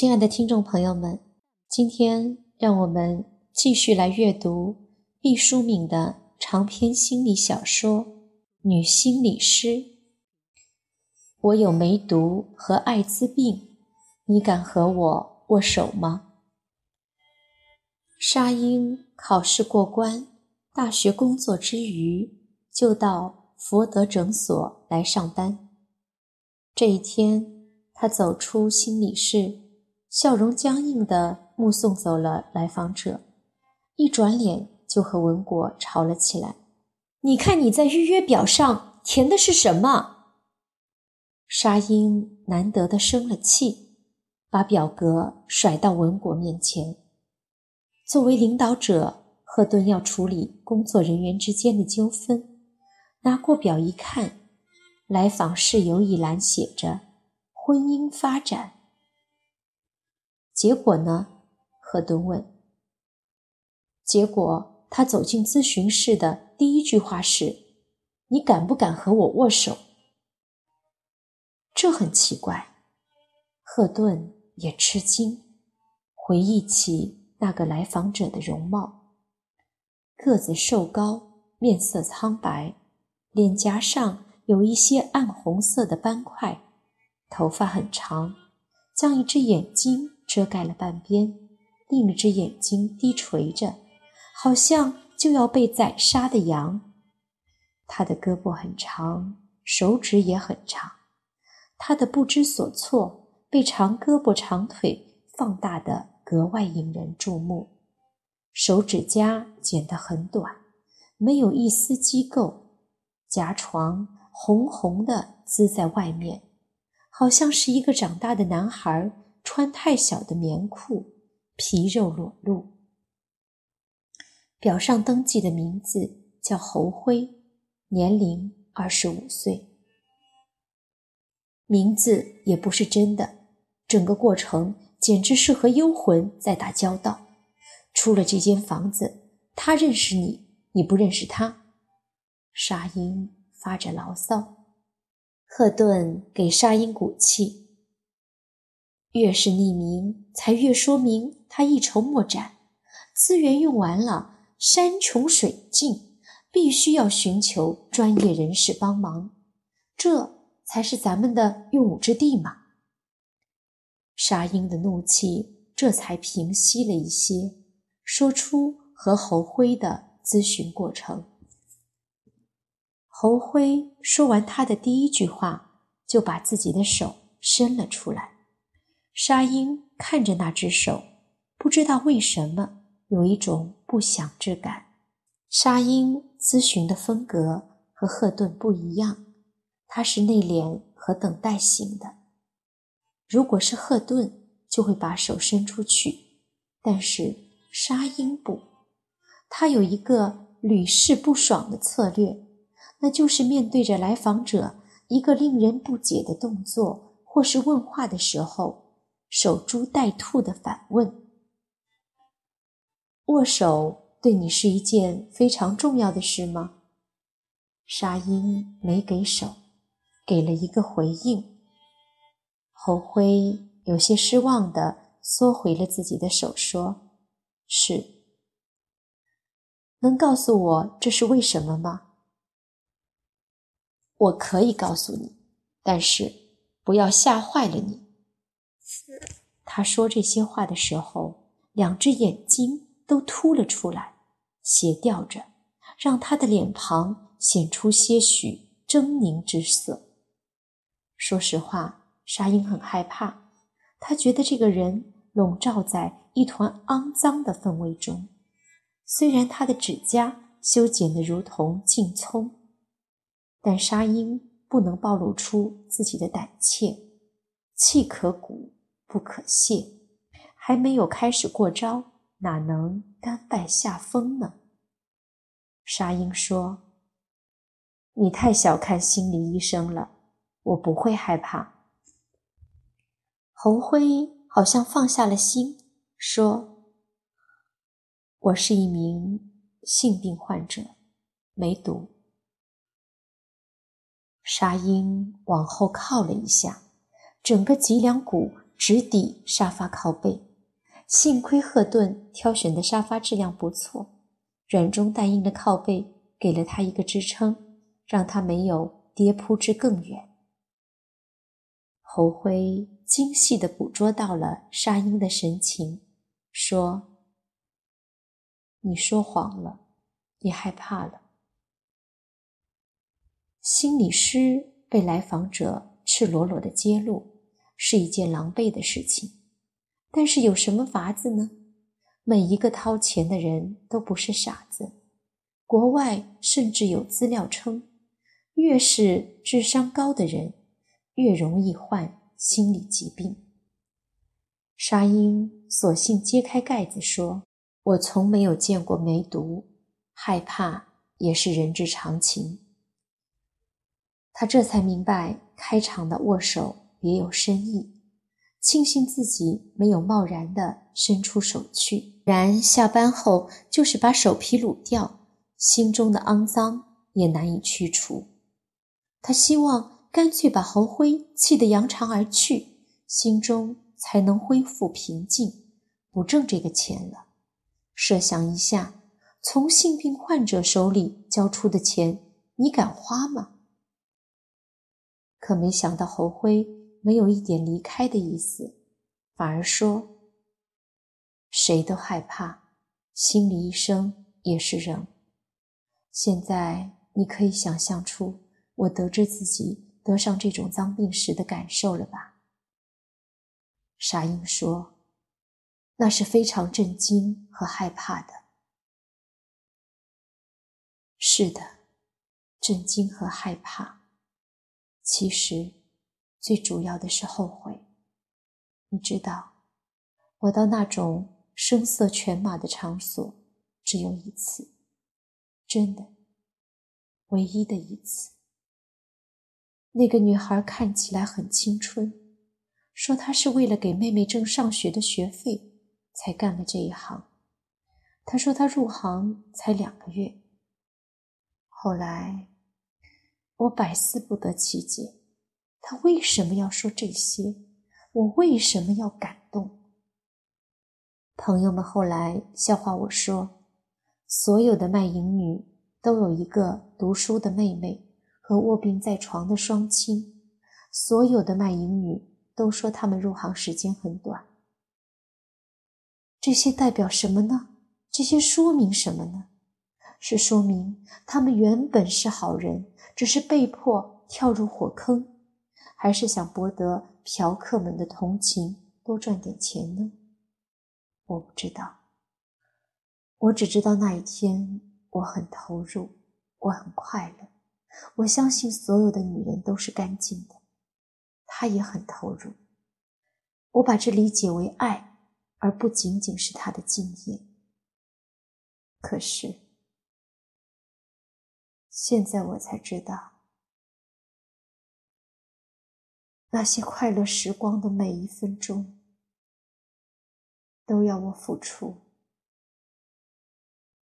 亲爱的听众朋友们，今天让我们继续来阅读毕淑敏的长篇心理小说《女心理师》。我有梅毒和艾滋病，你敢和我握手吗？沙鹰考试过关，大学工作之余就到佛德诊所来上班。这一天，他走出心理室。笑容僵硬地目送走了来访者，一转脸就和文果吵了起来。你看你在预约表上填的是什么？沙鹰难得的生了气，把表格甩到文果面前。作为领导者，赫顿要处理工作人员之间的纠纷。拿过表一看，来访事由一栏写着“婚姻发展”。结果呢？赫顿问。结果，他走进咨询室的第一句话是：“你敢不敢和我握手？”这很奇怪。赫顿也吃惊，回忆起那个来访者的容貌：个子瘦高，面色苍白，脸颊上有一些暗红色的斑块，头发很长，将一只眼睛。遮盖了半边，另一只眼睛低垂着，好像就要被宰杀的羊。他的胳膊很长，手指也很长，他的不知所措被长胳膊长腿放大的格外引人注目。手指甲剪得很短，没有一丝机构，甲床红红的滋在外面，好像是一个长大的男孩。穿太小的棉裤，皮肉裸露。表上登记的名字叫侯辉，年龄二十五岁。名字也不是真的，整个过程简直是和幽魂在打交道。出了这间房子，他认识你，你不认识他。沙鹰发着牢骚，赫顿给沙鹰鼓气。越是匿名，才越说明他一筹莫展。资源用完了，山穷水尽，必须要寻求专业人士帮忙，这才是咱们的用武之地嘛。沙鹰的怒气这才平息了一些，说出和侯辉的咨询过程。侯辉说完他的第一句话，就把自己的手伸了出来。沙鹰看着那只手，不知道为什么有一种不祥之感。沙鹰咨询的风格和赫顿不一样，他是内敛和等待型的。如果是赫顿，就会把手伸出去，但是沙鹰不，他有一个屡试不爽的策略，那就是面对着来访者一个令人不解的动作或是问话的时候。守株待兔的反问：“握手对你是一件非常重要的事吗？”沙鹰没给手，给了一个回应。侯辉有些失望地缩回了自己的手，说：“是。能告诉我这是为什么吗？”我可以告诉你，但是不要吓坏了你。他说这些话的时候，两只眼睛都凸了出来，斜吊着，让他的脸庞显出些许狰狞之色。说实话，沙鹰很害怕，他觉得这个人笼罩在一团肮脏的氛围中。虽然他的指甲修剪得如同劲葱，但沙鹰不能暴露出自己的胆怯，气可鼓。不可泄，还没有开始过招，哪能甘拜下风呢？沙鹰说：“你太小看心理医生了，我不会害怕。”侯辉好像放下了心，说：“我是一名性病患者，梅毒。”沙鹰往后靠了一下，整个脊梁骨。直抵沙发靠背。幸亏赫顿挑选的沙发质量不错，软中带硬的靠背给了他一个支撑，让他没有跌扑至更远。侯辉精细地捕捉到了沙鹰的神情，说：“你说谎了，你害怕了。”心理师被来访者赤裸裸的揭露，是一件狼狈的事情。但是有什么法子呢？每一个掏钱的人都不是傻子。国外甚至有资料称，越是智商高的人，越容易患心理疾病。沙鹰索性揭开盖子说：“我从没有见过梅毒，害怕也是人之常情。”他这才明白，开场的握手别有深意。庆幸自己没有贸然地伸出手去，然下班后就是把手皮撸掉，心中的肮脏也难以去除。他希望干脆把侯辉气得扬长而去，心中才能恢复平静，不挣这个钱了。设想一下，从性病患者手里交出的钱，你敢花吗？可没想到侯辉。没有一点离开的意思，反而说：“谁都害怕，心理医生也是人。现在你可以想象出我得知自己得上这种脏病时的感受了吧？”沙鹰说：“那是非常震惊和害怕的。”是的，震惊和害怕，其实。最主要的是后悔。你知道，我到那种声色犬马的场所只有一次，真的，唯一的一次。那个女孩看起来很青春，说她是为了给妹妹挣上学的学费才干了这一行。她说她入行才两个月。后来，我百思不得其解。他为什么要说这些？我为什么要感动？朋友们后来笑话我说，所有的卖淫女都有一个读书的妹妹和卧病在床的双亲，所有的卖淫女都说她们入行时间很短。这些代表什么呢？这些说明什么呢？是说明他们原本是好人，只是被迫跳入火坑。还是想博得嫖客们的同情，多赚点钱呢？我不知道。我只知道那一天我很投入，我很快乐。我相信所有的女人都是干净的，她也很投入。我把这理解为爱，而不仅仅是她的敬业。可是现在我才知道。那些快乐时光的每一分钟，都要我付出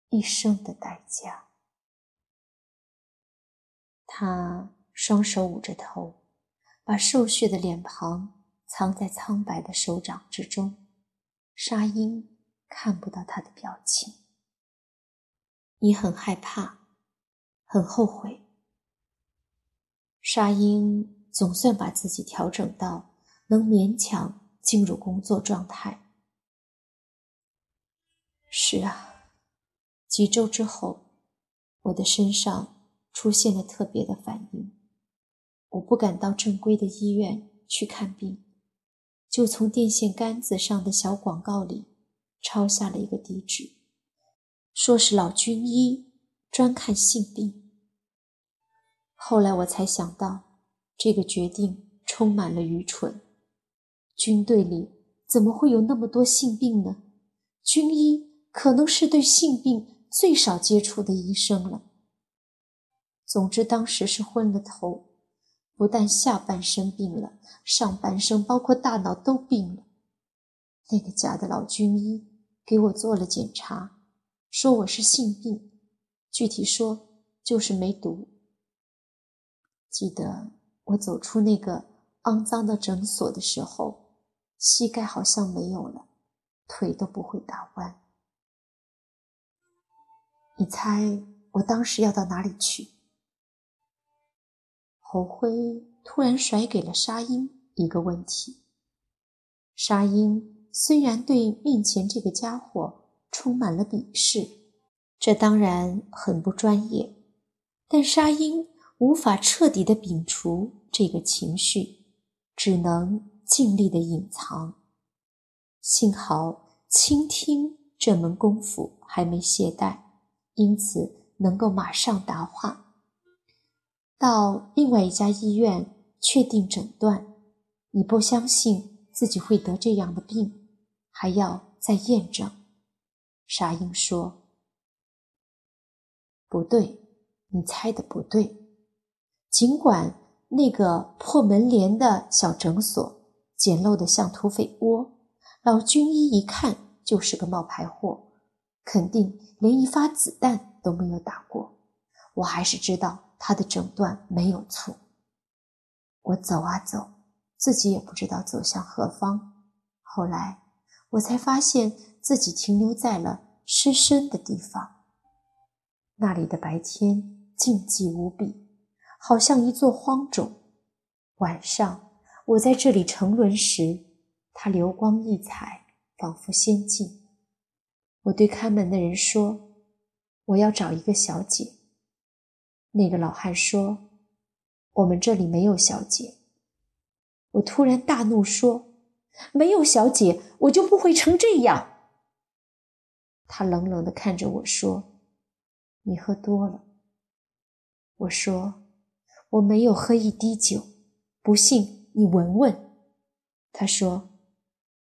一生的代价。他双手捂着头，把瘦削的脸庞藏在苍白的手掌之中。沙鹰看不到他的表情。你很害怕，很后悔。沙鹰。总算把自己调整到能勉强进入工作状态。是啊，几周之后，我的身上出现了特别的反应。我不敢到正规的医院去看病，就从电线杆子上的小广告里抄下了一个地址，说是老军医，专看性病。后来我才想到。这个决定充满了愚蠢。军队里怎么会有那么多性病呢？军医可能是对性病最少接触的医生了。总之，当时是昏了头，不但下半身病了，上半身包括大脑都病了。那个假的老军医给我做了检查，说我是性病，具体说就是梅毒。记得。我走出那个肮脏的诊所的时候，膝盖好像没有了，腿都不会打弯。你猜我当时要到哪里去？侯辉突然甩给了沙鹰一个问题。沙鹰虽然对面前这个家伙充满了鄙视，这当然很不专业，但沙鹰无法彻底的摒除这个情绪，只能尽力的隐藏。幸好倾听这门功夫还没懈怠，因此能够马上答话。到另外一家医院确定诊断，你不相信自己会得这样的病，还要再验证。沙鹰说：“不对，你猜的不对。尽管那个破门帘的小诊所简陋的像土匪窝，老军医一看就是个冒牌货，肯定连一发子弹都没有打过。我还是知道。”他的诊断没有错。我走啊走，自己也不知道走向何方。后来我才发现自己停留在了失身的地方。那里的白天静寂无比，好像一座荒冢。晚上我在这里沉沦时，它流光溢彩，仿佛仙境。我对看门的人说：“我要找一个小姐。”那个老汉说：“我们这里没有小姐。”我突然大怒说：“没有小姐，我就不会成这样。”他冷冷的看着我说：“你喝多了。”我说：“我没有喝一滴酒，不信你闻闻。”他说：“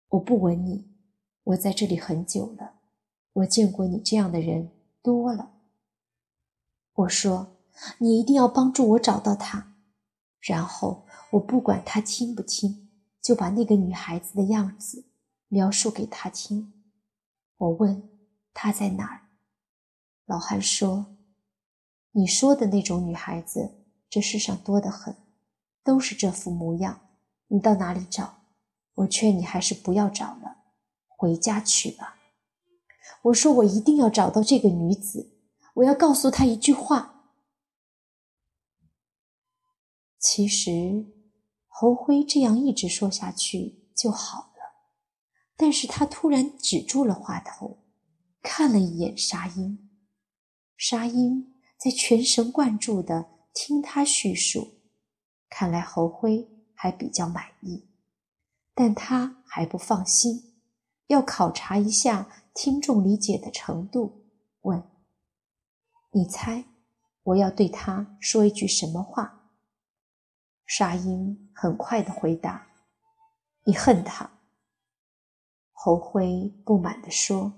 我不闻你，我在这里很久了，我见过你这样的人多了。”我说。你一定要帮助我找到他，然后我不管他听不听，就把那个女孩子的样子描述给他听。我问他在哪儿，老汉说：“你说的那种女孩子，这世上多得很，都是这副模样。你到哪里找？我劝你还是不要找了，回家去吧。”我说：“我一定要找到这个女子，我要告诉她一句话。”其实，侯辉这样一直说下去就好了。但是他突然止住了话头，看了一眼沙鹰。沙鹰在全神贯注的听他叙述，看来侯辉还比较满意，但他还不放心，要考察一下听众理解的程度，问：“你猜，我要对他说一句什么话？”沙鹰很快的回答：“你恨他。”侯辉不满地说：“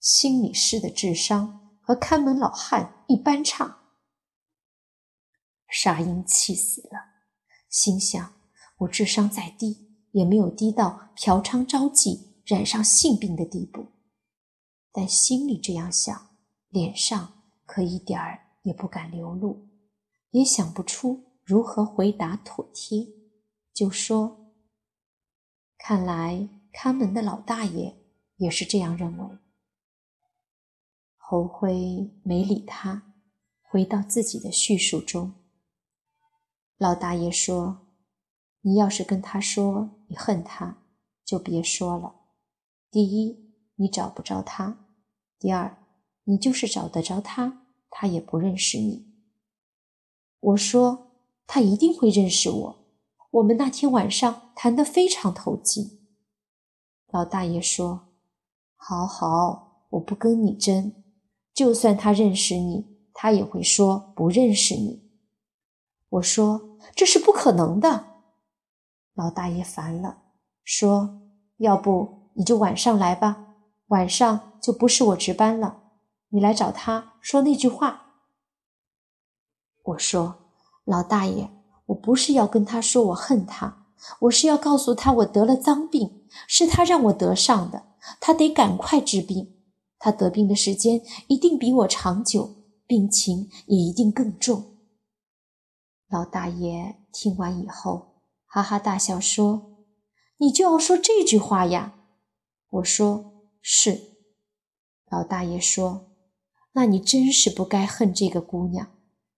心理师的智商和看门老汉一般差。”沙鹰气死了，心想：“我智商再低，也没有低到嫖娼招妓、染上性病的地步。”但心里这样想，脸上可一点儿也不敢流露，也想不出。如何回答妥帖？就说：“看来看门的老大爷也是这样认为。”侯辉没理他，回到自己的叙述中。老大爷说：“你要是跟他说你恨他，就别说了。第一，你找不着他；第二，你就是找得着他，他也不认识你。”我说。他一定会认识我。我们那天晚上谈得非常投机。老大爷说：“好好，我不跟你争。就算他认识你，他也会说不认识你。”我说：“这是不可能的。”老大爷烦了，说：“要不你就晚上来吧，晚上就不是我值班了，你来找他说那句话。”我说。老大爷，我不是要跟他说我恨他，我是要告诉他我得了脏病，是他让我得上的，他得赶快治病。他得病的时间一定比我长久，病情也一定更重。老大爷听完以后，哈哈大笑说：“你就要说这句话呀。”我说：“是。”老大爷说：“那你真是不该恨这个姑娘，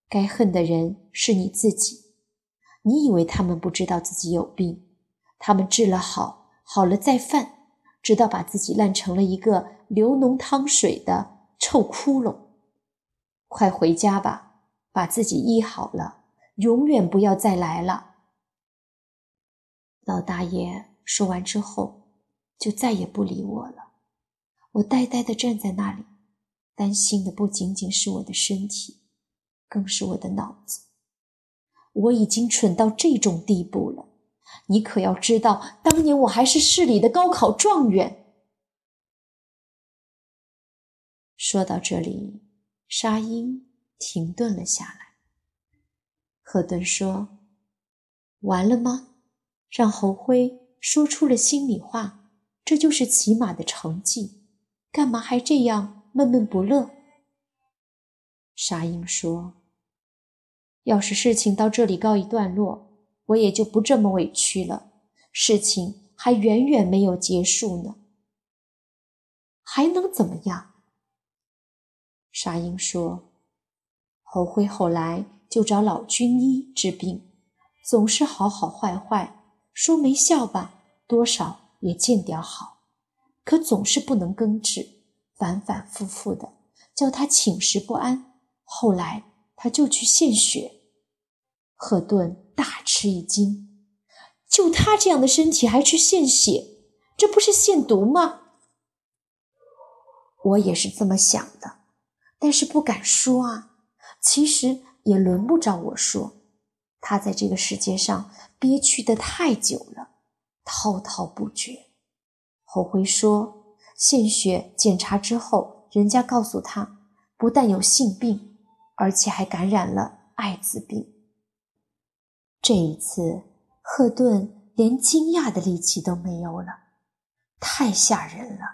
该恨的人是你自己。你以为他们不知道自己有病？他们治了好，好了再犯，直到把自己烂成了一个流脓汤水的臭窟窿。快回家吧，把自己医好了，永远不要再来了。”老大爷说完之后，就再也不理我了。我呆呆地站在那里，担心的不仅仅是我的身体，更是我的脑子。我已经蠢到这种地步了，你可要知道，当年我还是市里的高考状元。说到这里，沙鹰停顿了下来。赫顿说：“完了吗？让侯辉说出了心里话，这就是起码的成绩。”干嘛还这样闷闷不乐？沙鹰说：“要是事情到这里告一段落，我也就不这么委屈了。事情还远远没有结束呢，还能怎么样？”沙鹰说：“侯辉后来就找老军医治病，总是好好坏坏，说没效吧，多少也见点好。”可总是不能根治，反反复复的叫他寝食不安。后来他就去献血，赫顿大吃一惊：就他这样的身体还去献血，这不是献毒吗？我也是这么想的，但是不敢说啊。其实也轮不着我说，他在这个世界上憋屈的太久了，滔滔不绝。侯辉说：“献血检查之后，人家告诉他，不但有性病，而且还感染了艾滋病。这一次，赫顿连惊讶的力气都没有了，太吓人了。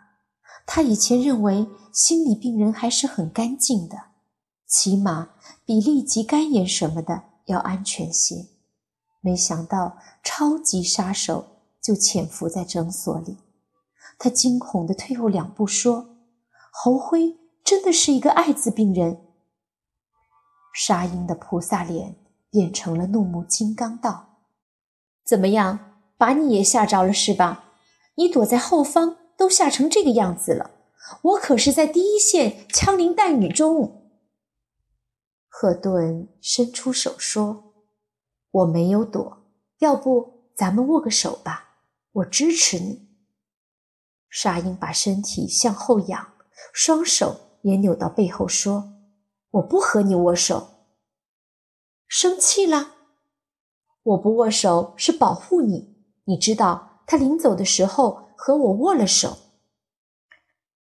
他以前认为心理病人还是很干净的，起码比痢疾、肝炎什么的要安全些。没想到超级杀手就潜伏在诊所里。”他惊恐地退后两步，说：“侯辉真的是一个艾滋病人。”沙鹰的菩萨脸变成了怒目金刚，道：“怎么样，把你也吓着了是吧？你躲在后方都吓成这个样子了，我可是在第一线枪林弹雨中。”赫顿伸出手说：“我没有躲，要不咱们握个手吧，我支持你。”沙鹰把身体向后仰，双手也扭到背后，说：“我不和你握手。”生气了？我不握手是保护你。你知道他临走的时候和我握了手。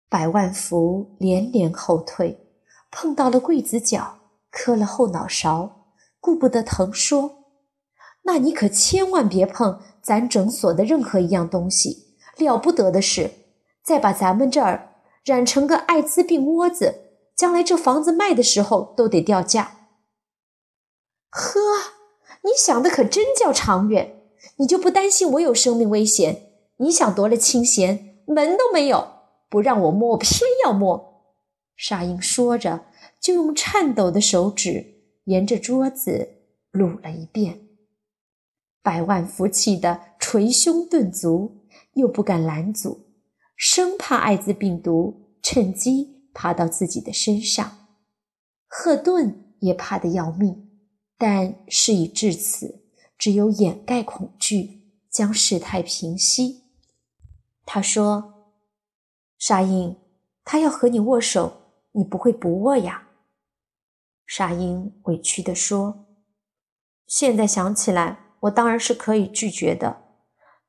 百万福连连后退，碰到了柜子角，磕了后脑勺，顾不得疼，说：“那你可千万别碰咱诊所的任何一样东西。”了不得的是，再把咱们这儿染成个艾滋病窝子，将来这房子卖的时候都得掉价。呵，你想的可真叫长远，你就不担心我有生命危险？你想夺了清闲，门都没有，不让我摸，偏要摸。沙鹰说着，就用颤抖的手指沿着桌子撸了一遍。百万福气的捶胸顿足。又不敢拦阻，生怕艾滋病毒趁机爬到自己的身上。赫顿也怕得要命，但事已至此，只有掩盖恐惧，将事态平息。他说：“沙鹰，他要和你握手，你不会不握呀？”沙鹰委屈地说：“现在想起来，我当然是可以拒绝的。”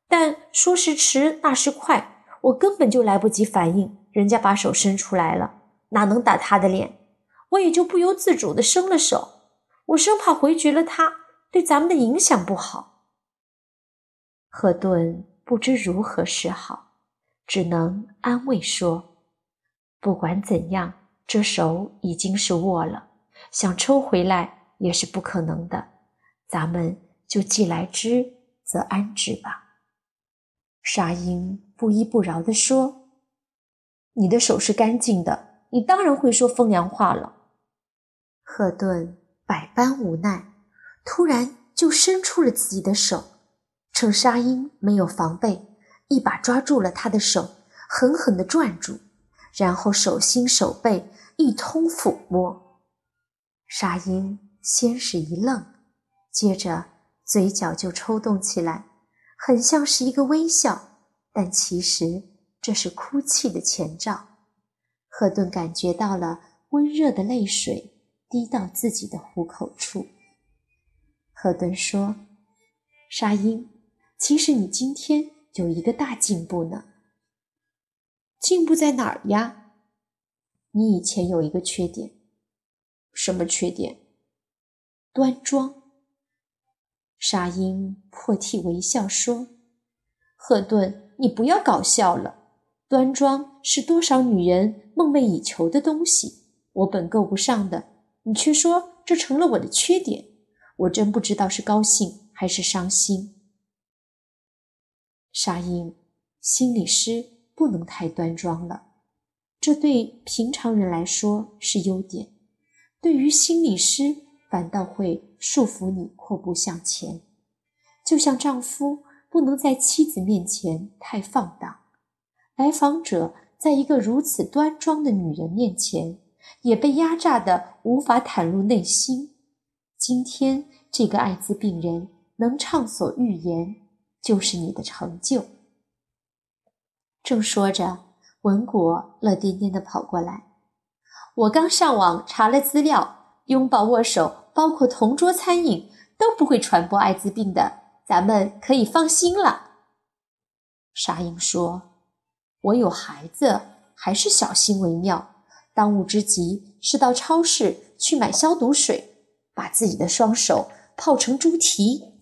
但说时迟，那时快，我根本就来不及反应，人家把手伸出来了，哪能打他的脸？我也就不由自主的伸了手，我生怕回绝了他，对咱们的影响不好。赫顿不知如何是好，只能安慰说：“不管怎样，这手已经是握了，想抽回来也是不可能的，咱们就既来之则安之吧。”沙鹰不依不饶地说：“你的手是干净的，你当然会说风凉话了。”赫顿百般无奈，突然就伸出了自己的手，趁沙鹰没有防备，一把抓住了他的手，狠狠地攥住，然后手心手背一通抚摸。沙鹰先是一愣，接着嘴角就抽动起来。很像是一个微笑，但其实这是哭泣的前兆。赫顿感觉到了温热的泪水滴到自己的虎口处。赫顿说：“沙鹰，其实你今天有一个大进步呢。进步在哪儿呀？你以前有一个缺点，什么缺点？端庄。”沙鹰破涕为笑说：“赫顿，你不要搞笑了。端庄是多少女人梦寐以求的东西，我本够不上的，你却说这成了我的缺点。我真不知道是高兴还是伤心。”沙鹰，心理师不能太端庄了，这对平常人来说是优点，对于心理师。反倒会束缚你阔步向前，就像丈夫不能在妻子面前太放荡，来访者在一个如此端庄的女人面前也被压榨的无法袒露内心。今天这个艾滋病人能畅所欲言，就是你的成就。正说着，文果乐颠颠地跑过来，我刚上网查了资料。拥抱、握手，包括同桌餐饮，都不会传播艾滋病的，咱们可以放心了。沙鹰说：“我有孩子，还是小心为妙。当务之急是到超市去买消毒水，把自己的双手泡成猪蹄，